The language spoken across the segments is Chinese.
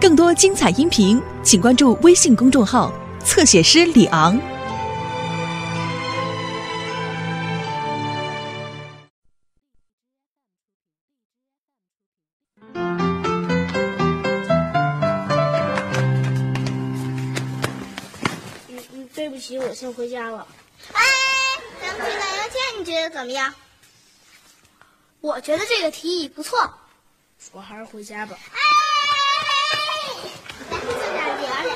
更多精彩音频，请关注微信公众号“侧写师李昂”。嗯嗯，对不起，我先回家了。哎，咱们去打游戏，你觉得怎么样？我觉得这个提议不错，我还是回家吧。哎，来，坐这儿聊聊。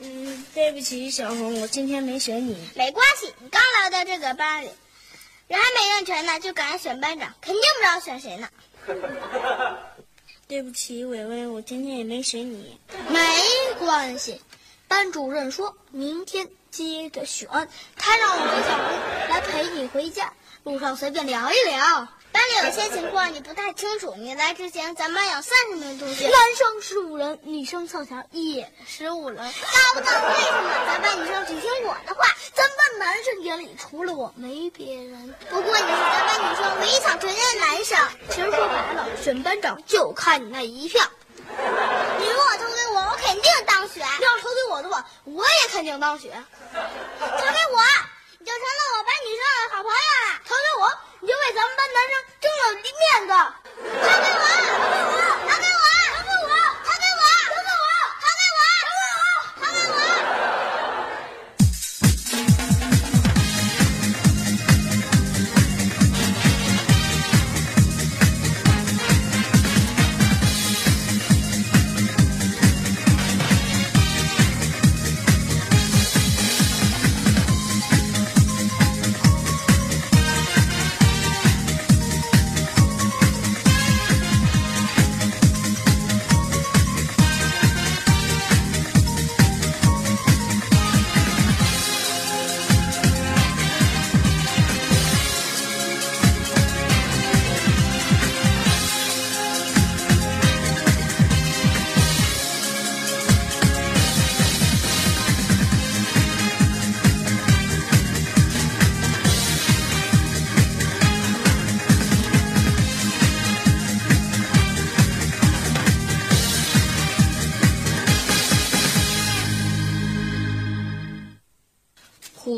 嗯，对不起，小红，我今天没选你。没关系，你刚来到这个班里，人还没认全呢，就赶上选班长，肯定不知道选谁呢。对不起，伟伟，我今天也没选你。没关系，班主任说明天接着选，他让我和小红来陪你回家，路上随便聊一聊。班里有些情况你不太清楚，你来之前咱班有三十名同学，男生十五人，女生凑巧也十五人。搞不懂为什么咱班女生只听我的话，咱班男生眼里除了我没别人。不过你是咱班女生唯一想承认的男生。其实说白了，选班长就看你那一票。你如果投给我，我肯定当选；你要投给我的话，我也肯定当选。投给我，你就成了我班女生的好朋友了；投给我，你就为咱们班男生争了面子。拿给我，拿给我，拿，给我，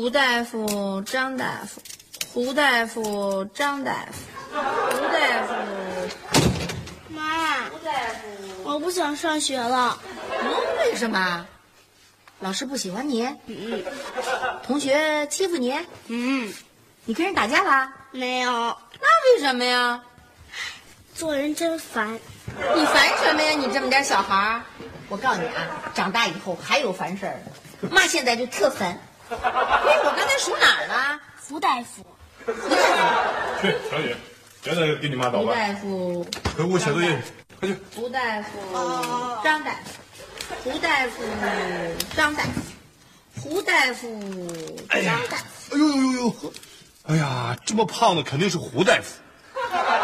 胡大夫，张大夫，胡大夫，张大夫，胡大夫，妈，胡大夫。我不想上学了。嗯，为什么？老师不喜欢你？嗯同学欺负你？嗯，你跟人打架了？没有，那为什么呀？做人真烦。你烦什么呀？你这么点小孩儿，我告诉你啊，长大以后还有烦事儿。妈现在就特烦。哎，我刚才数哪儿了？胡大夫，去，小雨，别再给你妈捣胡乱，大夫，回屋写作业去，快去。胡大夫，张大夫，胡大夫，张大夫，胡大夫，张大夫。哎呦呦呦呦！哎呀，这么胖的肯定是胡大夫，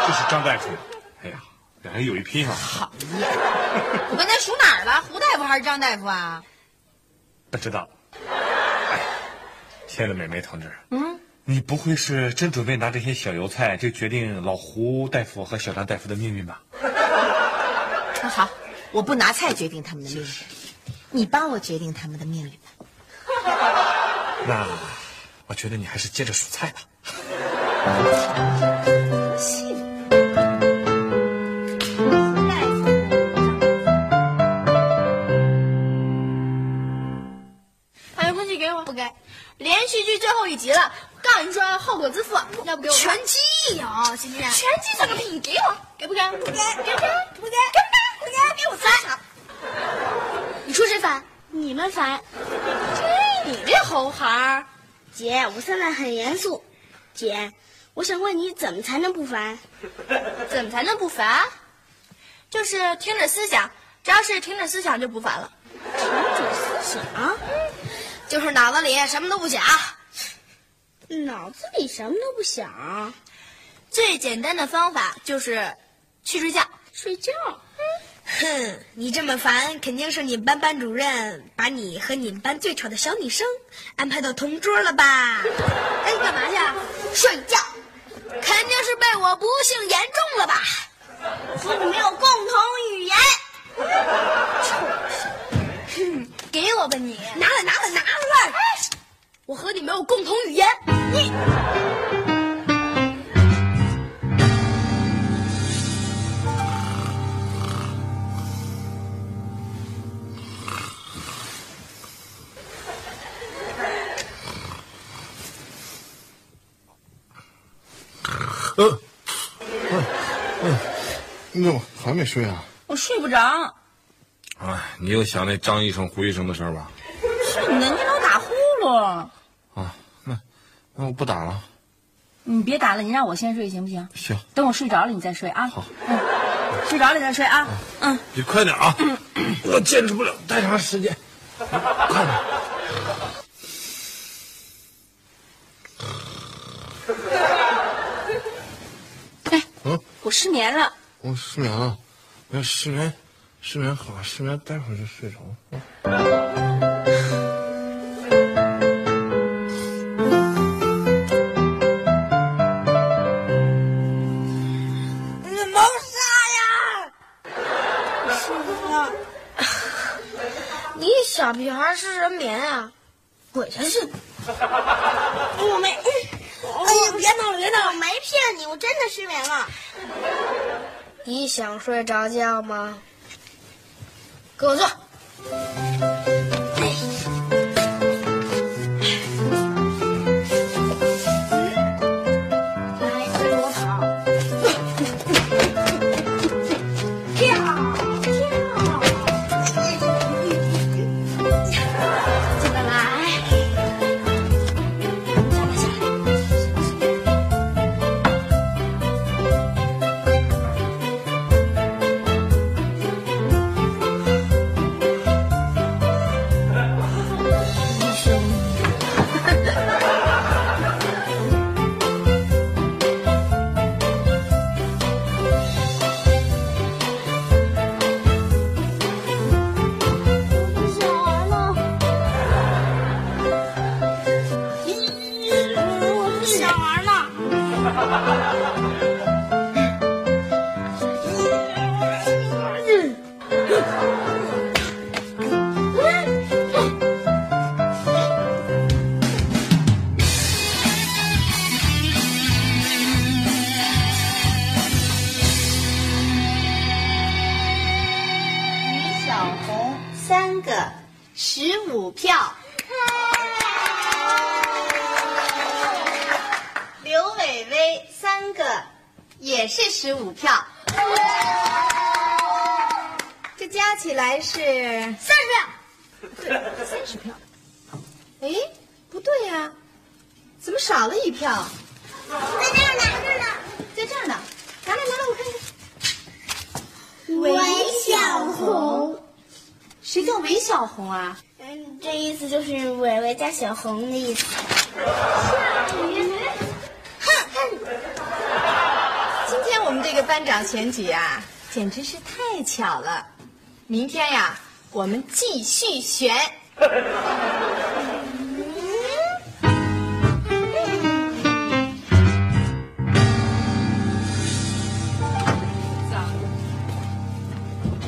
这是张大夫。哎呀，两人有一拼啊！讨厌！我刚才数哪儿了？胡大夫还是张大夫啊？不知道。哎，亲爱的美美同志，嗯，你不会是真准备拿这些小油菜就决定老胡大夫和小张大夫的命运吧？那好，我不拿菜决定他们的命运，你帮我决定他们的命运吧。那我觉得你还是接着数菜吧。剧最后一集了，告诉你说后果自负，要不给我拳击有今天拳击怎么给你给我？给不给？不给，给不给？不给，给不给？不给，给我烦。你说谁烦？你们烦。这你这猴孩儿，姐，我现在很严肃。姐，我想问你，怎么才能不烦？怎么才能不烦？就是停止思想，只要是停止思想就不烦了。停止思想，就是脑子里什么都不想。脑子里什么都不想。最简单的方法就是去睡觉。睡觉？哼你这么烦肯定是你们班班主任把你和你们班最丑的小女生安排到同桌了吧？哎干嘛去啊？睡觉。肯定是被我不幸言中了吧？和你没有共同语言。臭小子。哼给我吧你。拿来拿来拿出来我和你没有共同语言，你。嗯，嗯，你怎么还没睡啊？我睡不着。哎，你又想那张医生、胡医生的事儿吧？是你的，你。你老打呼噜。啊，那那我不打了。你别打了，你让我先睡行不行？行，等我睡着了你再睡啊。好，嗯，睡着了再睡啊。嗯，你快点啊！我坚持不了太长时间。快点。哎，嗯，我失眠了。我失眠了，要失眠，失眠好，失眠待会儿就睡着了。你小屁孩失人眠啊？鬼才是！我没，哎呀，别闹了，别闹了！我没骗你，我真的失眠了。你想睡着觉吗？给我坐。票。这加起来是三十票。三十票。哎，不对呀、怎么少了一票？在这儿呢，这儿呢。在这儿呢，拿来拿来，我看看。韦小红。谁叫韦小红啊？嗯，这意思就是伟伟加小红的意思。今天我们这个班长选举啊，简直是太巧了。明天呀，我们继续选。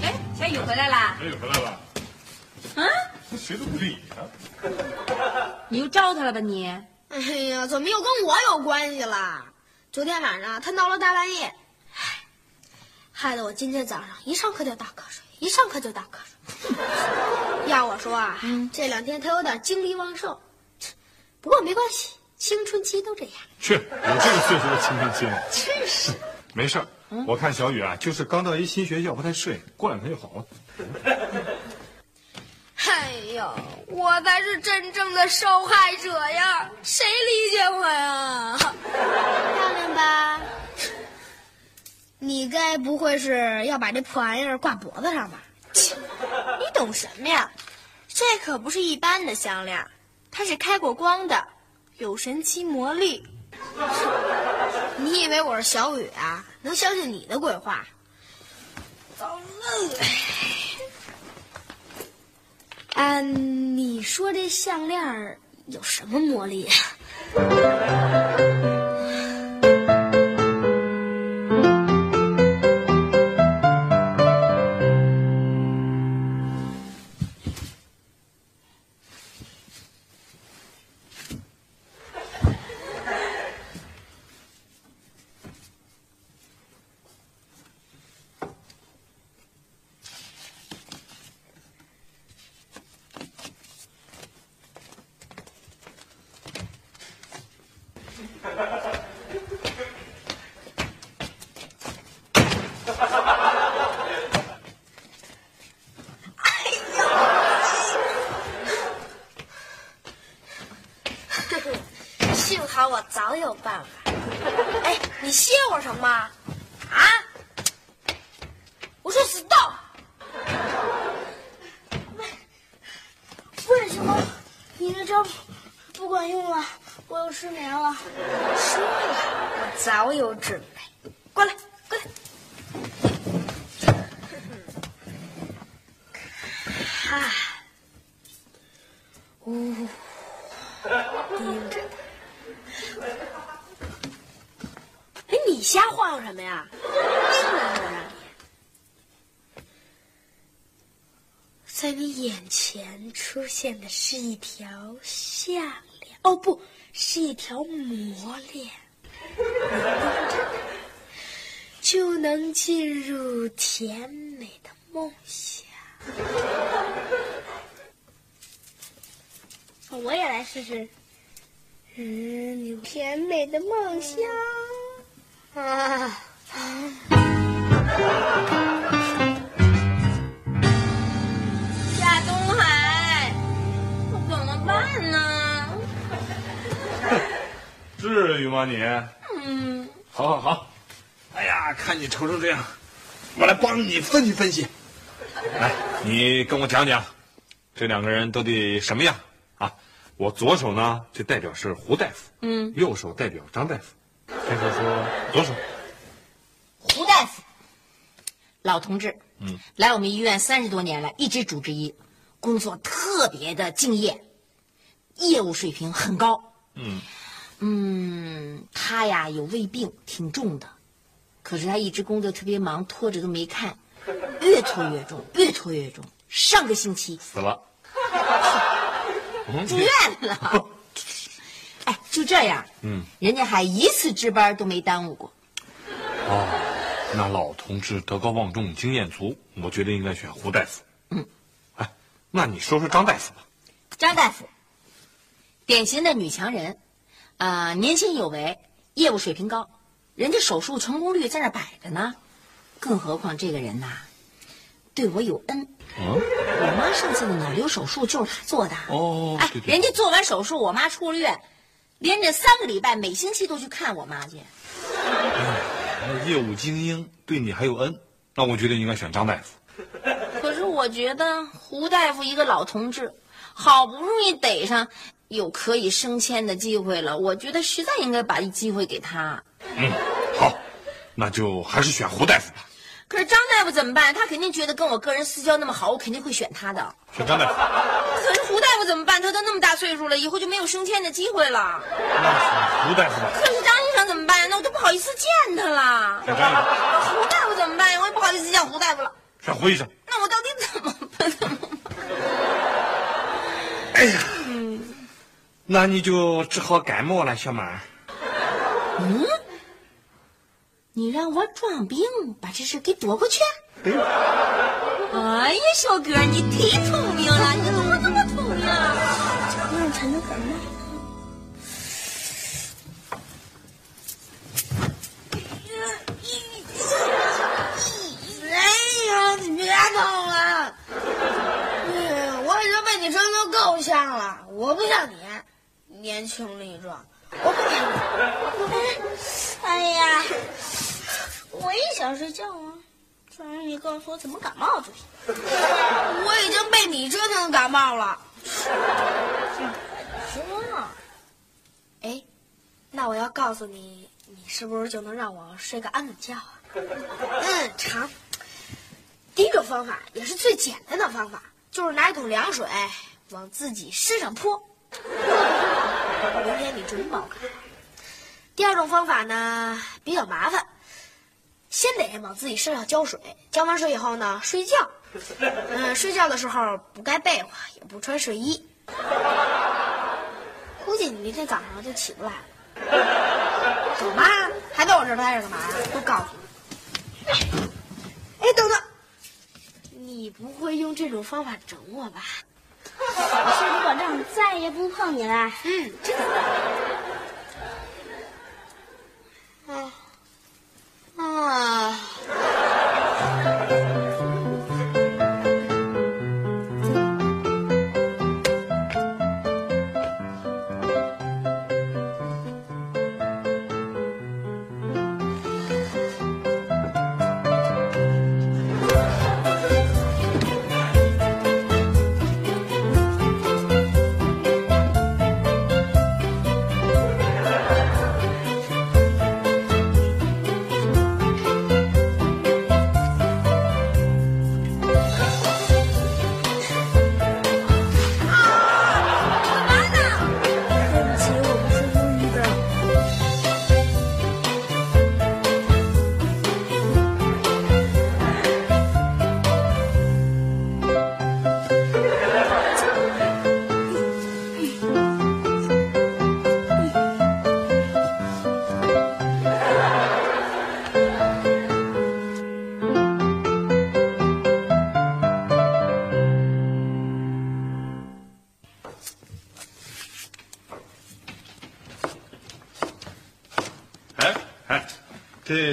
哎，小雨回来啦？哎，回来了，嗯，谁都不理他。你又招他了吧你？哎呀，怎么又跟我有关系了？昨天晚上他闹了大半夜，唉，害得我今天早上一上课就打瞌睡，一上课就打瞌睡。要我说啊，这两天他有点精力旺盛，不过没关系，青春期都这样。去，我这个岁数的青春期了。真是，没事儿，我看小雨啊，就是刚到一新学校不太适应，过两天就好了。哎呀，我才是真正的受害者呀！谁理解我呀？漂亮吧？你该不会是要把这破玩意儿挂脖子上吧？你懂什么呀？这可不是一般的项链，它是开过光的，有神奇魔力。你以为我是小雨啊？能相信你的鬼话？走了。啊，你说这项链儿有什么魔力啊？哎呦！幸好我早有办法。哎，你谢我什么？早有准备。过来，过来。哈，呜，盯着他。哎，你瞎晃悠什么呀？进来了让你。在你眼前出现的是一条项链，哦，不是一条魔链。就能进入甜美的梦乡。我也来试试。嗯，甜美的梦乡啊。夏东海，怎么办呢？至于吗你？嗯，好好好。哎呀，看你愁成这样，我来帮你分析分析。来，你跟我讲讲，这两个人到底什么样啊？我左手呢，就代表是胡大夫，嗯，右手代表张大夫。先说说左手，胡大夫，老同志，嗯，来我们医院三十多年了，一直主治医，工作特别的敬业，业务水平很高。嗯嗯，他呀有胃病，挺重的，可是他一直工作特别忙，拖着都没看，越拖越重，越拖越重。上个星期死了。嗯住院了。哎，就这样，嗯，人家还一次值班都没耽误过。哦，那老同志德高望重，经验足，我觉得应该选胡大夫。嗯，哎，那你说说张大夫吧。张大夫，典型的女强人，啊、年轻有为，业务水平高，人家手术成功率在那摆着呢。更何况这个人呐，对我有恩。嗯，我妈上次的脑瘤手术就是他做的。哎哦对，对人家做完手术，我妈出了院，连着三个礼拜，每星期都去看我妈去。那业务精英对你还有恩，那我觉得应该选张大夫。可是我觉得胡大夫一个老同志，好不容易逮上有可以升迁的机会了，我觉得实在应该把机会给他。嗯，好，那就还是选胡大夫吧。可是张大夫怎么办？他肯定觉得跟我个人私交那么好，我肯定会选他的。选张大夫，可是胡大夫怎么办？他都那么大岁数了，以后就没有升迁的机会了。那选胡大夫吧。可是张医生怎么办？那我都不好意思见他了。选张医生，胡大夫怎么办呀？我也不好意思见胡大夫了。选胡医生。那我到底怎么办？怎么办？哎呀，那你就只好感冒了，小马。嗯？你让我装病，把这事给躲过去？哎呀，小哥，你忒聪明了！你怎么这么聪明啊？这样才能感冒。哎呀，你别动了！嗯，我已经被你折腾够呛了。我不像你，年轻力壮。我不听你。哎呀，我也想睡觉啊！只要你告诉我怎么感冒就行。我已经被你折腾感冒了。行啊，哎，那我要告诉你，你是不是就能让我睡个安稳觉啊？嗯，成。第一种方法也是最简单的方法，就是拿一桶凉水往自己身上泼。明天你准保开。第二种方法呢比较麻烦，先得往自己身上浇水，浇完水以后呢睡觉。嗯，睡觉的时候不盖被窝，也不穿睡衣。估计你明天早上就起不来了。走吧，还在我这待着干嘛呀？都告诉你。哎，等等，你不会用这种方法整我吧？我先保证再也不碰你了。嗯，真的。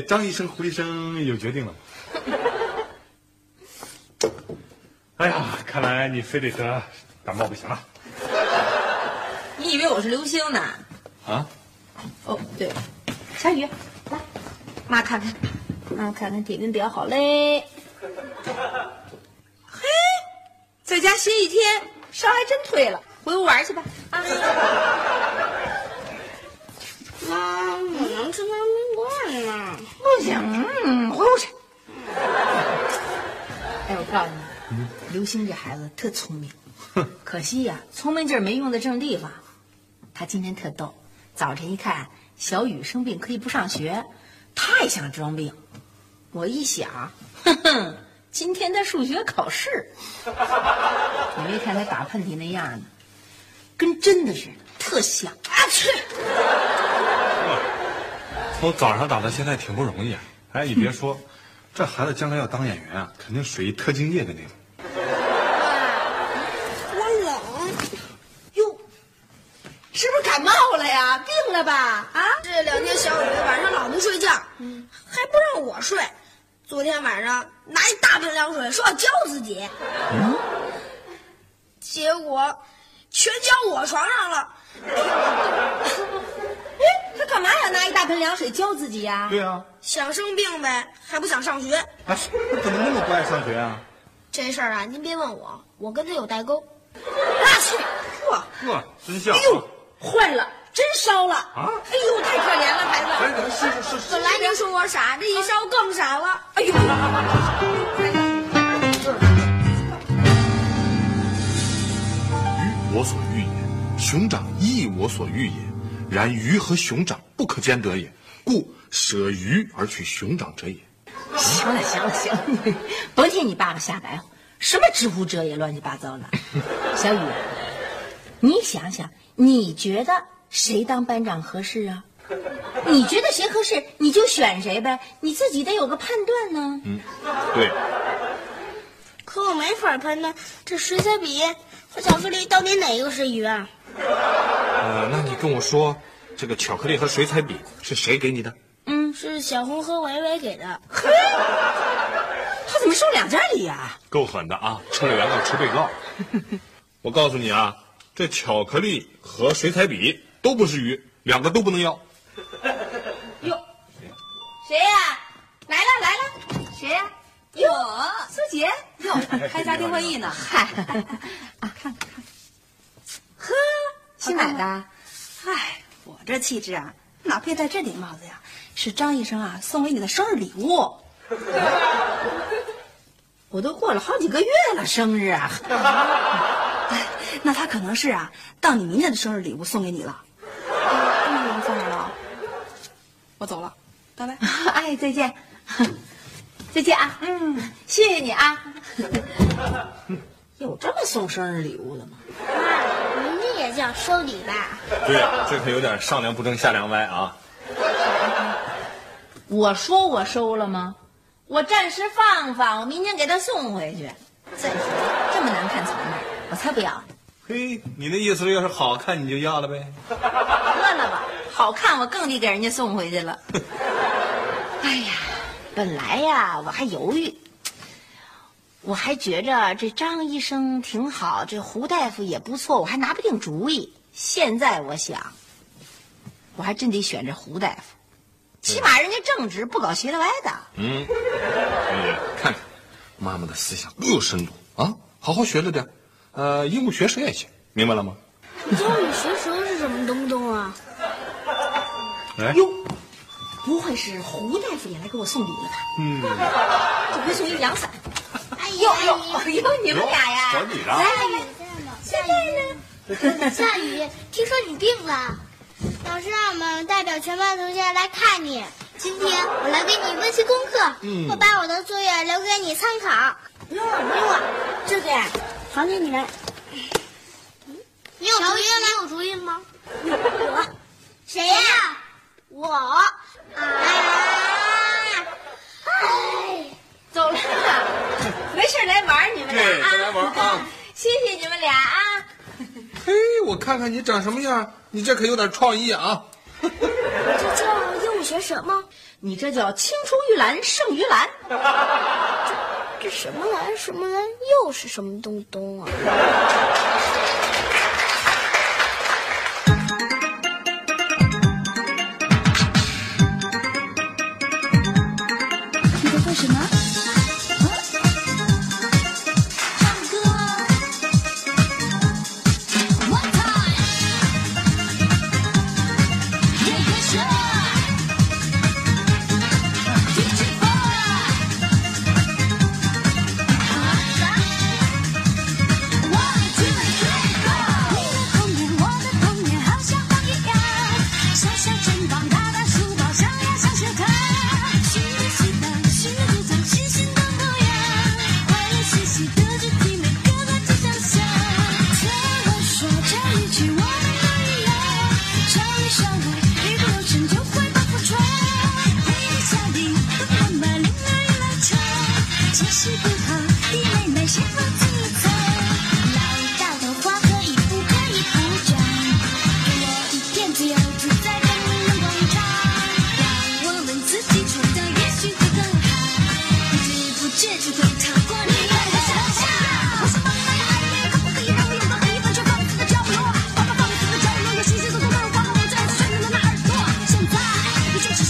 这张医生、胡医生有决定了吗？哎呀，看来你非得得感冒不行了。你以为我是流星呢？啊？哦，对，小雨，来，妈看看，妈看看体温表好嘞。嘿，在家歇一天，烧还真退了，回屋玩去吧。啊，妈，我能吃方便面吗？不行，嗯，回屋去。哎，我告诉你，刘星这孩子特聪明，可惜呀、聪明劲儿没用在正地方。他今天特逗，早晨一看小雨生病可以不上学，他也想装病。我一想，哼哼，今天他数学考试，你没看他打喷嚏那样呢，跟真的似的，特像。啊去！从早上打到现在挺不容易啊。哎，你别说，这孩子将来要当演员啊，肯定属于特敬业的那种。我冷。哟，是不是感冒了呀？病了吧？啊？这两天小雨晚上老不睡觉，还不让我睡。昨天晚上拿一大盆凉水说要浇自己，结果全浇我床上了。干嘛要拿一大盆凉水浇自己呀、对啊，想生病呗，还不想上学。哎，怎么那么不爱上学啊？这事儿啊，您别问我，我跟他有代沟。那去，嚯！呵，真像、啊。哎呦，坏了，真烧了啊哎呦，太可怜了，孩子。哎，是是是是本。来您说我傻，这一烧更傻了。哎呦，鱼我所欲也，熊掌亦我所欲也。然鱼和熊掌不可兼得也，故舍鱼而取熊掌者也。行了，行了，行了，你甭听你爸爸瞎白话，什么知乎者也乱七八糟的。小雨，你想想，你觉得谁当班长合适啊？你觉得谁合适，你就选谁呗，你自己得有个判断呢。对，可我没法判断这水彩笔和巧克力到底哪个是鱼啊？呃，那你跟我说，这个巧克力和水彩笔是谁给你的？嗯是小红和维维给的。他怎么收两家礼呀、够狠的啊！吃了原告吃被告。我告诉你啊，这巧克力和水彩笔都不是鱼，两个都不能要。哟，谁呀、来了来了，谁呀、哟，苏杰，哟，开家庭会议呢。嗨，啊，看看看，呵，新买的，哎，我这气质啊，哪配戴这顶帽子呀？是张医生啊送给你的生日礼物。我都过了好几个月了，生日啊！哎，那他可能是啊，当你明天的生日礼物送给你了。嗯，放哪儿了？我走了，拜拜。哎，再见，再见啊！嗯，谢谢你啊。有这么送生日礼物的吗？叫收礼吧？对，这可有点上梁不正下梁歪啊！我说我收了吗？我暂时放放，我明天给他送回去。再说这么难看草帽，我才不要。嘿，你的意思是要是好看你就要了呗？得了吧，好看我更得给人家送回去了。哎呀，本来呀我还犹豫，我还觉着这张医生挺好，这胡大夫也不错，我还拿不定主意。现在我想，我还真得选这胡大夫，起码人家正直，不搞斜的歪的。嗯，哎，看看，妈妈的思想多有深度啊！好好学着点，呃，鹦鹉学舌也行，明白了吗？教育学舌是什么东东啊？哎，哟，不会是胡大夫也来给我送礼了吧？嗯，这回送一阳伞。哎哟呀，哟哟，你们俩呀，小女啊，下雨呢？下雨，听说你病了，老师让我们代表全班同学来看你。今天我来给你温习功课，我把我的作业留给你参考。不用了，不用了，这个呀，还给你们。你有主意吗？你有主意吗？我。谁呀？我。啊！哎，走了，来玩你们俩啊！谢谢你们俩啊！嘿，我看看你长什么样，你这可有点创意啊！这叫鹦鹉学蛇吗？你这叫青出于蓝胜于蓝。这这什么蓝？什么蓝？又是什么东东啊？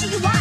you wants.